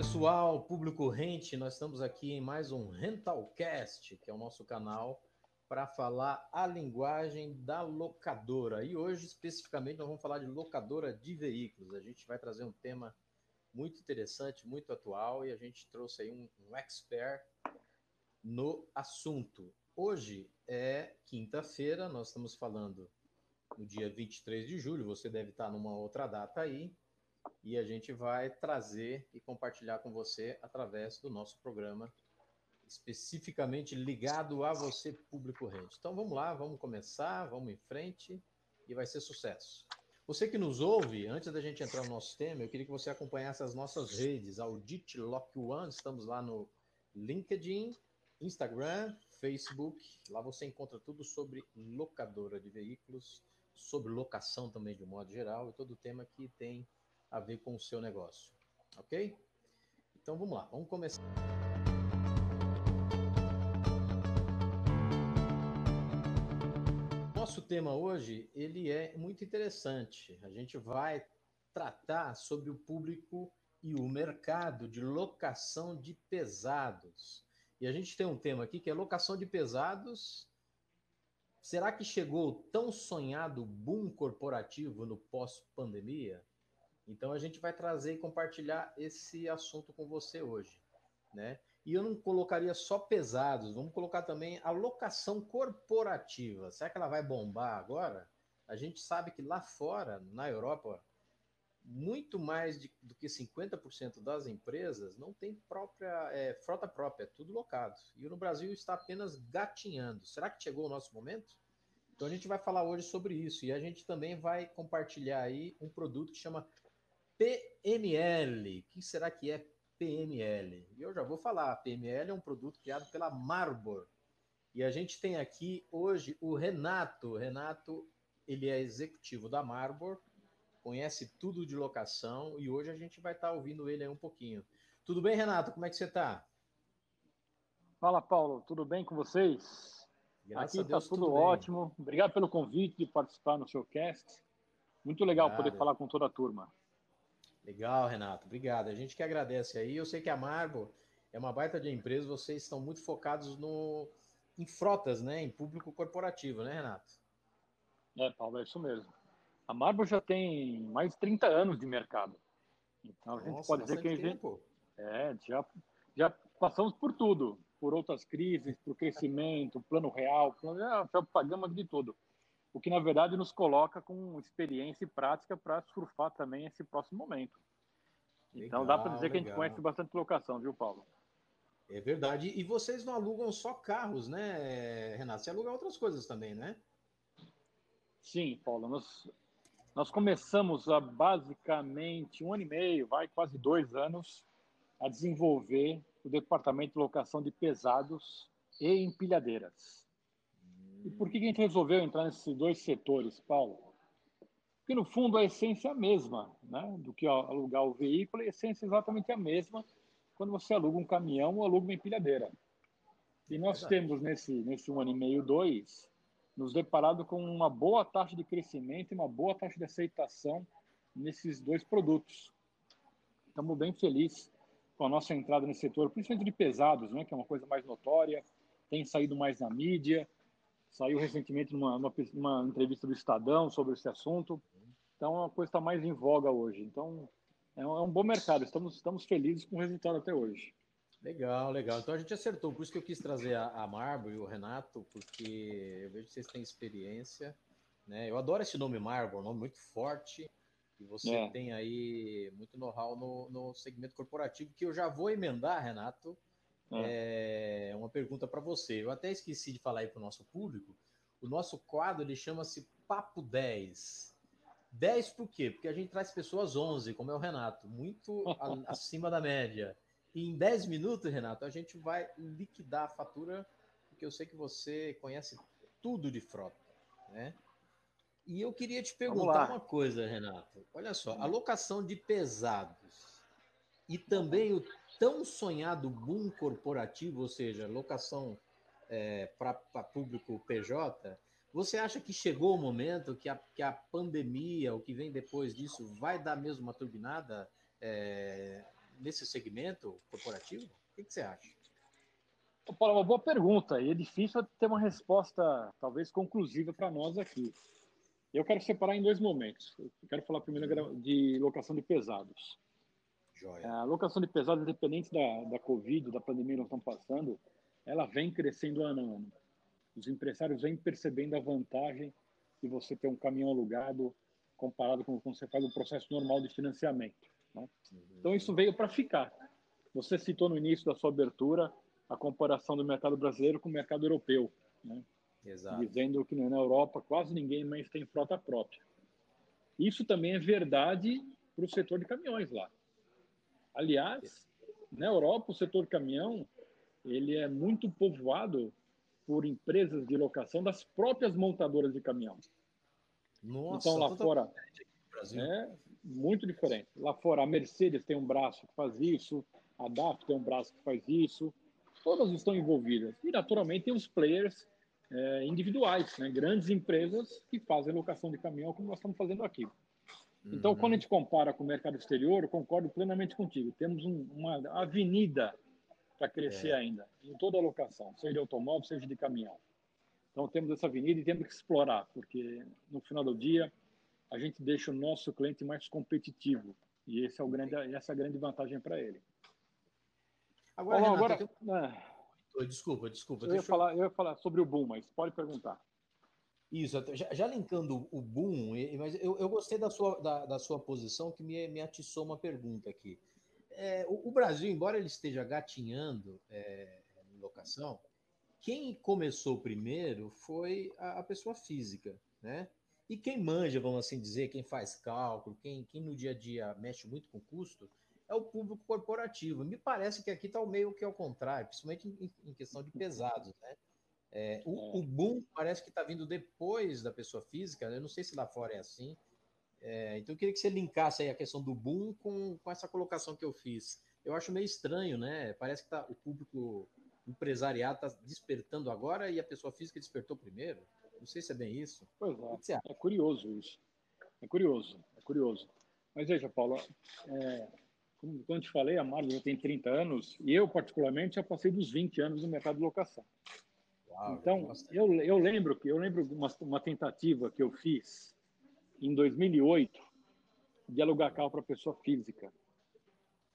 pessoal, público rente, nós estamos aqui em mais um Rentalcast, que é o nosso canal para falar a linguagem da locadora. E hoje, especificamente, nós vamos falar de locadora de veículos. A gente vai trazer um tema muito interessante, muito atual, e a gente trouxe aí um, um expert no assunto. Hoje é quinta-feira, nós estamos falando no dia 23 de julho, você deve estar numa outra data aí, e a gente vai trazer e compartilhar com você através do nosso programa especificamente ligado a você, público rente. Então vamos lá, vamos começar, vamos em frente e vai ser sucesso. Você que nos ouve, antes da gente entrar no nosso tema, eu queria que você acompanhasse as nossas redes, Audit Lock One, estamos lá no LinkedIn, Instagram, Facebook, lá você encontra tudo sobre locadora de veículos, sobre locação também de um modo geral e todo o tema que tem a ver com o seu negócio. Ok? Então vamos lá, vamos começar. Nosso tema hoje, ele é muito interessante. A gente vai tratar sobre o público e o mercado de locação de pesados. E a gente tem um tema aqui que é locação de pesados. Será que chegou o tão sonhado boom corporativo no pós-pandemia? Então a gente vai trazer e compartilhar esse assunto com você hoje, né? E eu não colocaria só pesados, vamos colocar também a locação corporativa. Será que ela vai bombar agora? A gente sabe que lá fora, na Europa, muito mais de, do que 50% das empresas não tem própria é, frota própria, é tudo locado. E no Brasil está apenas gatinhando. Será que chegou o nosso momento? Então a gente vai falar hoje sobre isso e a gente também vai compartilhar aí um produto que chama PML. O que será que é PML? E eu já vou falar. PML é um produto criado pela Marbor. E a gente tem aqui hoje o Renato. Renato, ele é executivo da Marbor, conhece tudo de locação e hoje a gente vai estar ouvindo ele aí um pouquinho. Tudo bem, Renato? Como é que você está? Fala, Paulo. Tudo bem com vocês? Graças Aqui está tudo, tudo ótimo. Obrigado pelo convite de participar no seu cast. Muito legal Obrigado. poder falar com toda a turma. Legal, Renato. Obrigado. A gente que agradece aí. Eu sei que a Marbo é uma baita de empresa, vocês estão muito focados no, em frotas, né? Em público corporativo, né, Renato? É, Paulo, é isso mesmo. A Marbo já tem mais de 30 anos de mercado. Então a gente Nossa, pode dizer que a gente. É, já, já passamos por tudo, por outras crises, por crescimento, plano real, plano, já, já pagamos de tudo o que na verdade nos coloca com experiência e prática para surfar também esse próximo momento. Legal, então dá para dizer legal. que a gente conhece bastante locação, viu, Paulo? É verdade. E vocês não alugam só carros, né, Renato? Você aluga outras coisas também, né? Sim, Paulo. Nós, nós começamos há basicamente um ano e meio, vai quase dois anos, a desenvolver o departamento de locação de pesados e empilhadeiras. E por que a gente resolveu entrar nesses dois setores, Paulo? Porque, no fundo, a essência é a mesma, né? Do que alugar o veículo, a essência é exatamente a mesma quando você aluga um caminhão ou aluga uma empilhadeira. E nós temos, nesse, nesse um ano e meio, dois, nos deparado com uma boa taxa de crescimento e uma boa taxa de aceitação nesses dois produtos. Estamos bem felizes com a nossa entrada nesse setor, principalmente de pesados, né, que é uma coisa mais notória, tem saído mais na mídia, Saiu recentemente numa, entrevista do Estadão sobre esse assunto. Então, é uma coisa está mais em voga hoje. Então, é um, é um, bom mercado. Estamos, estamos felizes com o resultado até hoje. Legal, legal. Então, a gente acertou. Por isso que eu quis trazer a, a Marbo e o Renato, porque eu vejo que vocês têm experiência. Né? Eu adoro esse nome Marbo, um nome muito forte. E você é. tem aí muito know-how no, no segmento corporativo, que eu já vou emendar, Renato, é. é uma pergunta para você. Eu até esqueci de falar aí para o nosso público. O nosso quadro ele chama-se Papo 10. 10 por quê? Porque a gente traz pessoas 11, como é o Renato, muito acima da média. E em 10 minutos, Renato, a gente vai liquidar a fatura, porque eu sei que você conhece tudo de frota, né? E eu queria te perguntar uma coisa, Renato. Olha só, a locação de pesados e também o tão sonhado boom corporativo, ou seja, locação é, para público PJ, você acha que chegou o momento que a, que a pandemia, o que vem depois disso, vai dar mesmo uma turbinada é, nesse segmento corporativo? O que, que você acha? Paulo, uma boa pergunta. E é difícil ter uma resposta, talvez, conclusiva para nós aqui. Eu quero separar em dois momentos. Eu quero falar primeiro de locação de pesados. Joia. A locação de pesados, independente da, da Covid, da pandemia que nós estamos passando, ela vem crescendo ano a ano. Os empresários vêm percebendo a vantagem de você ter um caminhão alugado comparado com quando você faz o processo normal de financiamento. Né? Uhum. Então, isso veio para ficar. Você citou no início da sua abertura a comparação do mercado brasileiro com o mercado europeu. Né? Exato. dizendo que na Europa quase ninguém mais tem frota própria. Isso também é verdade para o setor de caminhões lá. Aliás, na Europa o setor caminhão ele é muito povoado por empresas de locação das próprias montadoras de caminhão. Nossa, então lá fora é muito diferente. Lá fora a Mercedes tem um braço que faz isso, a DAF tem um braço que faz isso, todas estão envolvidas. E naturalmente tem os players é, individuais, né? grandes empresas que fazem locação de caminhão, como nós estamos fazendo aqui. Então, uhum. quando a gente compara com o mercado exterior, eu concordo plenamente contigo. Temos um, uma avenida para crescer é. ainda, em toda a locação, seja de automóvel, seja de caminhão. Então, temos essa avenida e temos que explorar, porque no final do dia, a gente deixa o nosso cliente mais competitivo. E esse é o grande, essa é a grande vantagem para ele. Agora, Renato, agora, tenho... Desculpa, desculpa. Eu ia, falar, eu ia falar sobre o boom, mas pode perguntar. Isso, já, já linkando o boom, mas eu, eu gostei da sua, da, da, sua posição que me, me atiçou uma pergunta aqui. É, o, o, Brasil, embora ele esteja gatinhando é, em locação, quem começou primeiro foi a, a, pessoa física, né? E quem manja, vamos assim dizer, quem faz cálculo, quem, quem no dia a dia mexe muito com custo, é o público corporativo. Me parece que aqui está o meio que ao contrário, principalmente em, em questão de pesados, né? É, o, é. o, boom parece que está vindo depois da pessoa física, eu não sei se lá fora é assim. É, então eu queria que você linkasse aí a questão do boom com, com essa colocação que eu fiz. Eu acho meio estranho, né? Parece que tá, o público empresariado está despertando agora e a pessoa física despertou primeiro. Não sei se é bem isso. Pois é, é curioso isso. É curioso, é curioso. Mas veja, Paulo, é, como eu te falei, a Marvel já tem 30 anos e eu, particularmente, já passei dos 20 anos no mercado de locação. Uau, então, eu, eu lembro que eu lembro de uma, uma tentativa que eu fiz em 2008 de alugar carro para pessoa física.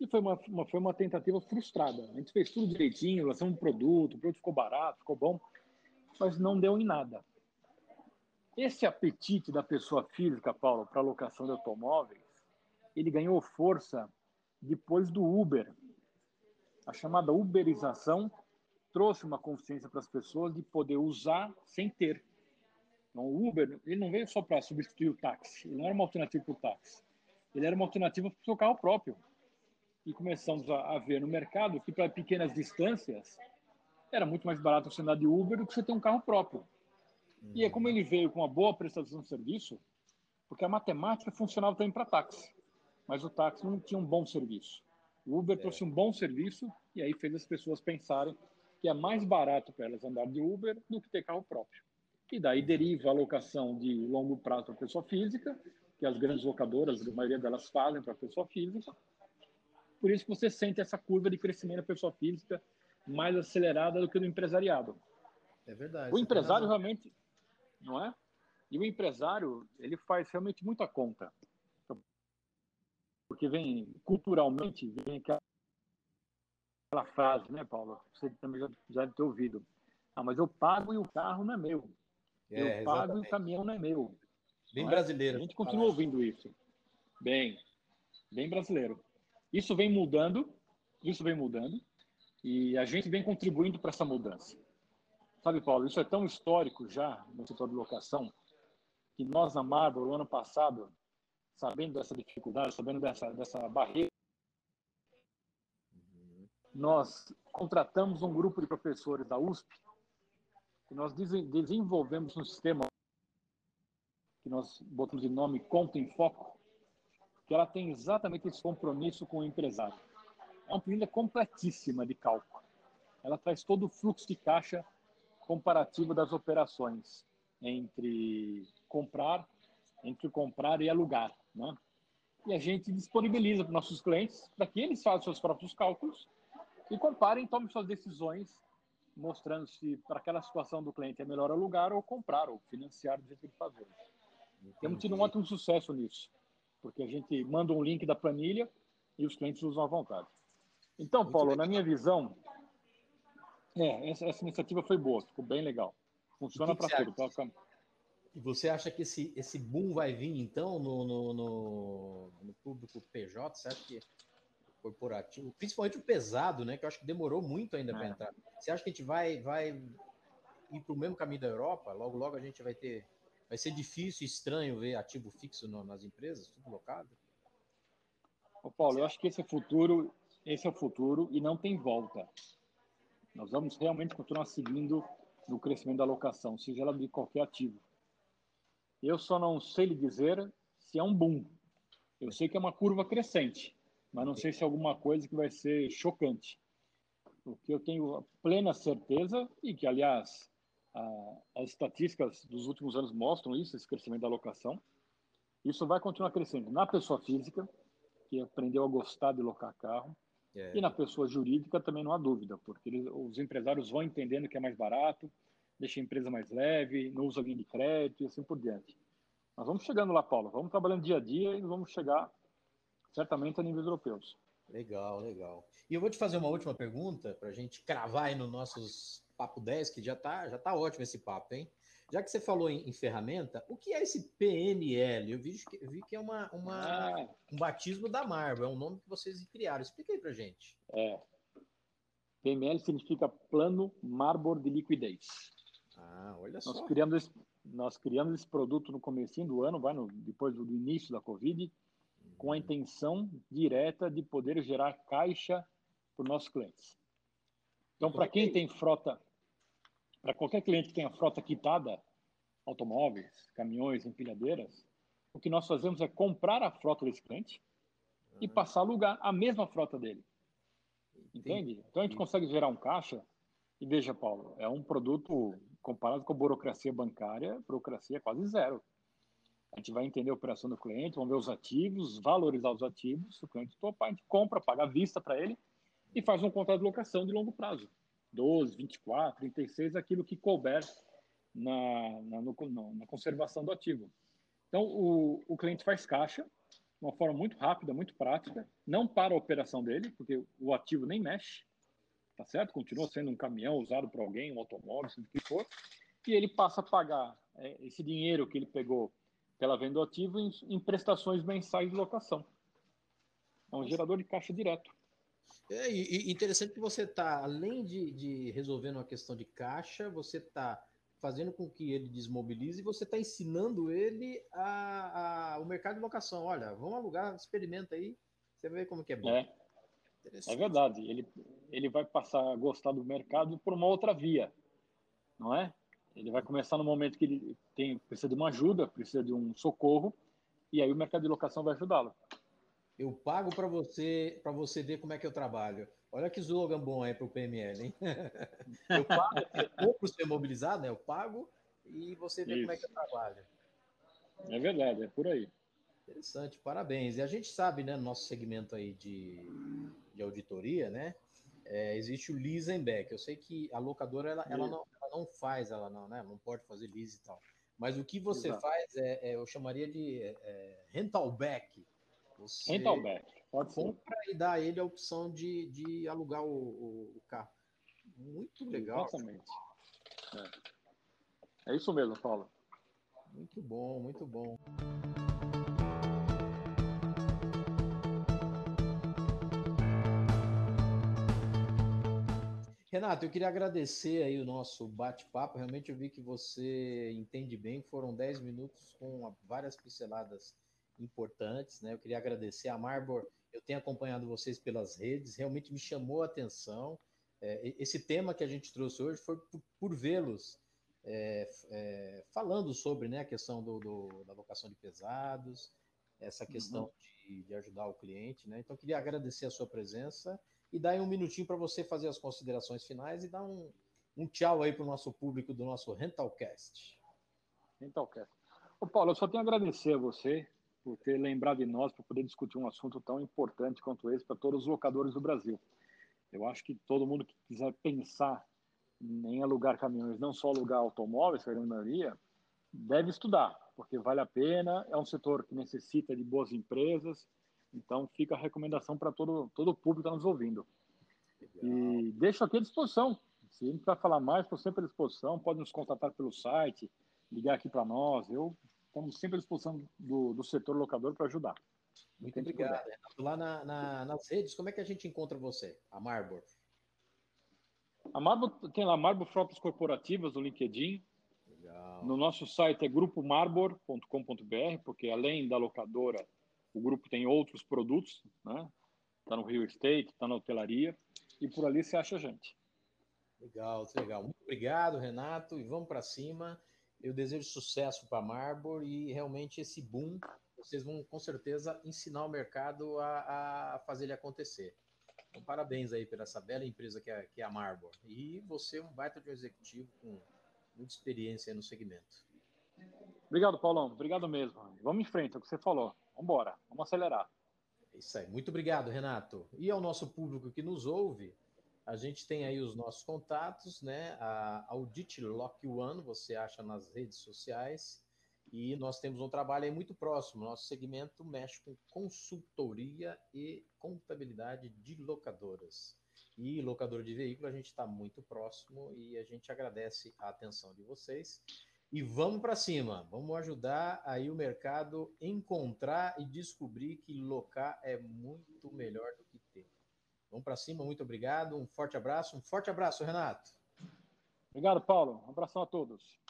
E foi uma, uma, foi uma tentativa frustrada. A gente fez tudo direitinho, lançamos um produto, o produto ficou barato, ficou bom, mas não deu em nada. Esse apetite da pessoa física, Paulo, para locação de automóveis, ele ganhou força depois do Uber. A chamada uberização trouxe uma consciência para as pessoas de poder usar sem ter. Então, o Uber ele não veio só para substituir o táxi, ele não era uma alternativa para o táxi, ele era uma alternativa para o seu carro próprio. E começamos a, a ver no mercado que para pequenas distâncias era muito mais barato você andar de Uber do que você ter um carro próprio. Uhum. E é como ele veio com uma boa prestação de serviço, porque a matemática funcionava também para táxi mas o táxi não tinha um bom serviço. O Uber é. trouxe um bom serviço e aí fez as pessoas pensarem que é mais barato para elas andar de Uber do que ter carro próprio. E daí deriva a locação de longo prazo para pessoa física, que as grandes locadoras, a maioria delas fazem para pessoa física. Por isso que você sente essa curva de crescimento da pessoa física mais acelerada do que do empresariado. É verdade. O empresário realmente, não é? E o empresário, ele faz realmente muita conta porque vem culturalmente, vem aquela, aquela frase, né, Paulo? Você também já, já deve ter ouvido. Ah, mas eu pago e o carro não é meu. É, eu pago exatamente. e o caminhão não é meu. Bem não brasileiro. É? A gente continua ouvindo isso. Bem, bem brasileiro. Isso vem mudando, isso vem mudando, e a gente vem contribuindo para essa mudança. Sabe, Paulo, isso é tão histórico já no setor de locação, que nós na Marvel, no ano passado, sabendo dessa dificuldade, sabendo dessa, dessa barreira, nós contratamos um grupo de professores da USP e nós desenvolvemos um sistema que nós botamos de nome Conta em Foco, que ela tem exatamente esse compromisso com o empresário. É uma planilha completíssima de cálculo. Ela traz todo o fluxo de caixa comparativo das operações entre comprar, entre comprar e alugar. Né? e a gente disponibiliza para nossos clientes para que eles façam seus próprios cálculos e comparem tomem suas decisões, mostrando se para aquela situação do cliente é melhor alugar ou comprar ou financiar do jeito que ele faz hoje. Temos tido um ótimo sucesso nisso, porque a gente manda um link da planilha e os clientes usam à vontade. Então, Muito Paulo, legal. na minha visão, é, essa, essa, iniciativa foi boa, ficou bem legal. Funciona para tudo. Pra... E você acha que esse, esse boom vai vir, então, no, no, no, no público PJ? Você acha que corporativo, principalmente o pesado, né? Que eu acho que demorou muito ainda para é. entrar. Você acha que a gente vai, vai ir para o mesmo caminho da Europa? Logo, logo a gente vai ter. Vai ser difícil e estranho ver ativo fixo no, nas empresas, tudo locado? Ô Paulo, eu acho que esse é o futuro, esse é o futuro e não tem volta. Nós vamos realmente continuar seguindo no crescimento da alocação, seja ela de qualquer ativo. Eu só não sei lhe dizer se é um boom. Eu sei que é uma curva crescente, mas não sei se é alguma coisa que vai ser chocante. O que eu tenho plena certeza, e que, aliás, a, as estatísticas dos últimos anos mostram isso, esse crescimento da alocação, isso vai continuar crescendo na pessoa física, que aprendeu a gostar de locar carro, é. e na pessoa jurídica também não há dúvida, porque eles, os empresários vão entendendo que é mais barato, deixa a empresa mais leve, não usa linha de crédito e assim por diante. Nós vamos chegando lá, Paulo. Vamos trabalhando dia a dia e vamos chegar certamente a níveis europeus. Legal, legal. E eu vou te fazer uma última pergunta para a gente cravar aí no nossos papo 10, que já tá, já tá ótimo esse papo, hein? Já que você falou em, em ferramenta, o que é esse PNL? Eu vi que, vi que é uma, uma ah. um batismo da Marvel, é um nome que vocês criaram. Explica aí para gente. É. PML significa Plano Marble de Liquidez. Ah, olha nós só. Criamos esse, nós criamos esse produto no começo do ano, vai no, depois do, do início da Covid. Com a intenção direta de poder gerar caixa para os nossos clientes. Então, para quem tem frota, para qualquer cliente que tenha frota quitada, automóveis, caminhões, empilhadeiras, o que nós fazemos é comprar a frota desse cliente uhum. e passar a alugar a mesma frota dele. Entende? Então a gente consegue gerar um caixa. E veja, Paulo, é um produto comparado com a burocracia bancária, burocracia é quase zero. A gente vai entender a operação do cliente, vamos ver os ativos, valorizar os ativos. Se o cliente topar, a gente compra, paga a vista para ele e faz um contrato de locação de longo prazo. 12, 24, 36, aquilo que couber na, na, no, na conservação do ativo. Então, o, o cliente faz caixa, de uma forma muito rápida, muito prática, não para a operação dele, porque o ativo nem mexe, tá certo? Continua sendo um caminhão usado por alguém, um automóvel, seja o que for, e ele passa a pagar é, esse dinheiro que ele pegou pela venda do ativo em, em prestações mensais de locação. É um gerador de caixa direto. É e, interessante que você está, além de, de resolvendo uma questão de caixa, você está fazendo com que ele desmobilize e você está ensinando ele a, a, o mercado de locação. Olha, vamos alugar, experimenta aí, você vê como que é bom. É, é verdade. Ele, ele vai passar a gostar do mercado por uma outra via, não é? Ele vai começar no momento que ele tem, precisa de uma ajuda, precisa de um socorro, e aí o mercado de locação vai ajudá-lo. Eu pago para você para você ver como é que eu trabalho. Olha que slogan bom aí para o PML, hein? eu pago, eu compro ser mobilizado, né? Eu pago e você vê Isso. como é que eu trabalho. É verdade, é por aí. Interessante, parabéns. E a gente sabe, né, no nosso segmento aí de, de auditoria, né? É, existe o lease and back. Eu sei que a locadora ela, ela, não, não faz, ela não, né, não pode fazer lease e tal. Mas o que você Exato. faz é, é, eu chamaria de é, rental back. Você rental back, pode compra ser. e dá a ele a opção de, de alugar o, o, o carro. Muito legal. Exatamente. É. é isso mesmo, Paulo. Muito bom, muito bom. Renato, eu queria agradecer aí o nosso bate-papo. Realmente eu vi que você entende bem. Foram 10 minutos com várias pinceladas importantes, né? Eu queria agradecer a Marbor. Eu tenho acompanhado vocês pelas redes, realmente me chamou a atenção. É, esse tema que a gente trouxe hoje foi por, por vê-los é, é, falando sobre né, a questão do, do, da locação de pesados, essa questão uhum. de, de, ajudar o cliente. Né? Então, queria agradecer a sua presença e dar um minutinho para você fazer as considerações finais e dar um, um tchau aí para o nosso público do nosso Rentalcast. Rentalcast. Ô Paulo, eu só tenho a agradecer a você por ter lembrado de nós para poder discutir um assunto tão importante quanto esse para todos os locadores do Brasil. Eu acho que todo mundo que quiser pensar em alugar caminhões, não só alugar automóveis, a maioria, deve estudar, porque vale a pena, é um setor que necessita de boas empresas, então fica a recomendação para todo, todo o público que está nos ouvindo. Legal. E deixo aqui à disposição. Se a gente vai falar mais, estou sempre à disposição. Pode nos contatar pelo site, ligar aqui para nós. Eu estamos sempre à disposição do, do setor locador para ajudar. Muito obrigado. Lá na, na, nas redes, como é que a gente encontra você, a Marbor? A Marbor tem lá Marbor Frotas Corporativas no LinkedIn. Legal. No nosso site é grupomarbor.com.br, porque além da locadora, o grupo tem outros produtos, né? Está no Rio Estate, está na hotelaria, e por ali você acha a gente. Legal, legal. Muito obrigado, Renato, e vamos para cima. Eu desejo sucesso para a Marbor e realmente esse boom, vocês vão com certeza ensinar o mercado a, a fazer ele acontecer. Então, parabéns aí por essa bela empresa que é, que é a Marbor. E você é um baita de um executivo com muita experiência no segmento. Obrigado, Paulão. Obrigado mesmo. Vamos em frente, é o que você falou. Vamos embora, vamos acelerar. É isso aí. Muito obrigado, Renato. E ao nosso público que nos ouve, a gente tem aí os nossos contatos, né? A Audit Lock One, você acha nas redes sociais. E nós temos um trabalho aí muito próximo. Nosso segmento mexe com consultoria e contabilidade de locadoras. E locador de veículo, a gente está muito próximo e a gente agradece a atenção de vocês. E vamos para cima, vamos ajudar aí o mercado encontrar e descobrir que locar é muito melhor do que ter. Vamos para cima, muito obrigado, um forte abraço, um forte abraço, Renato. Obrigado, Paulo. Um abração a todos.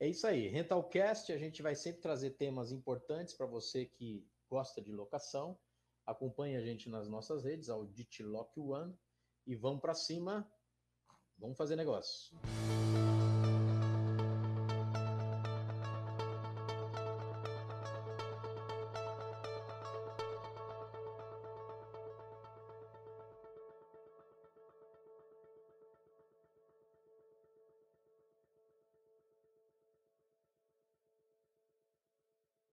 É isso aí, Rentalcast, a gente vai sempre trazer temas importantes para você que gosta de locação. Acompanhe a gente nas nossas redes, Audit Lock One, e vamos para cima, vamos fazer negócio.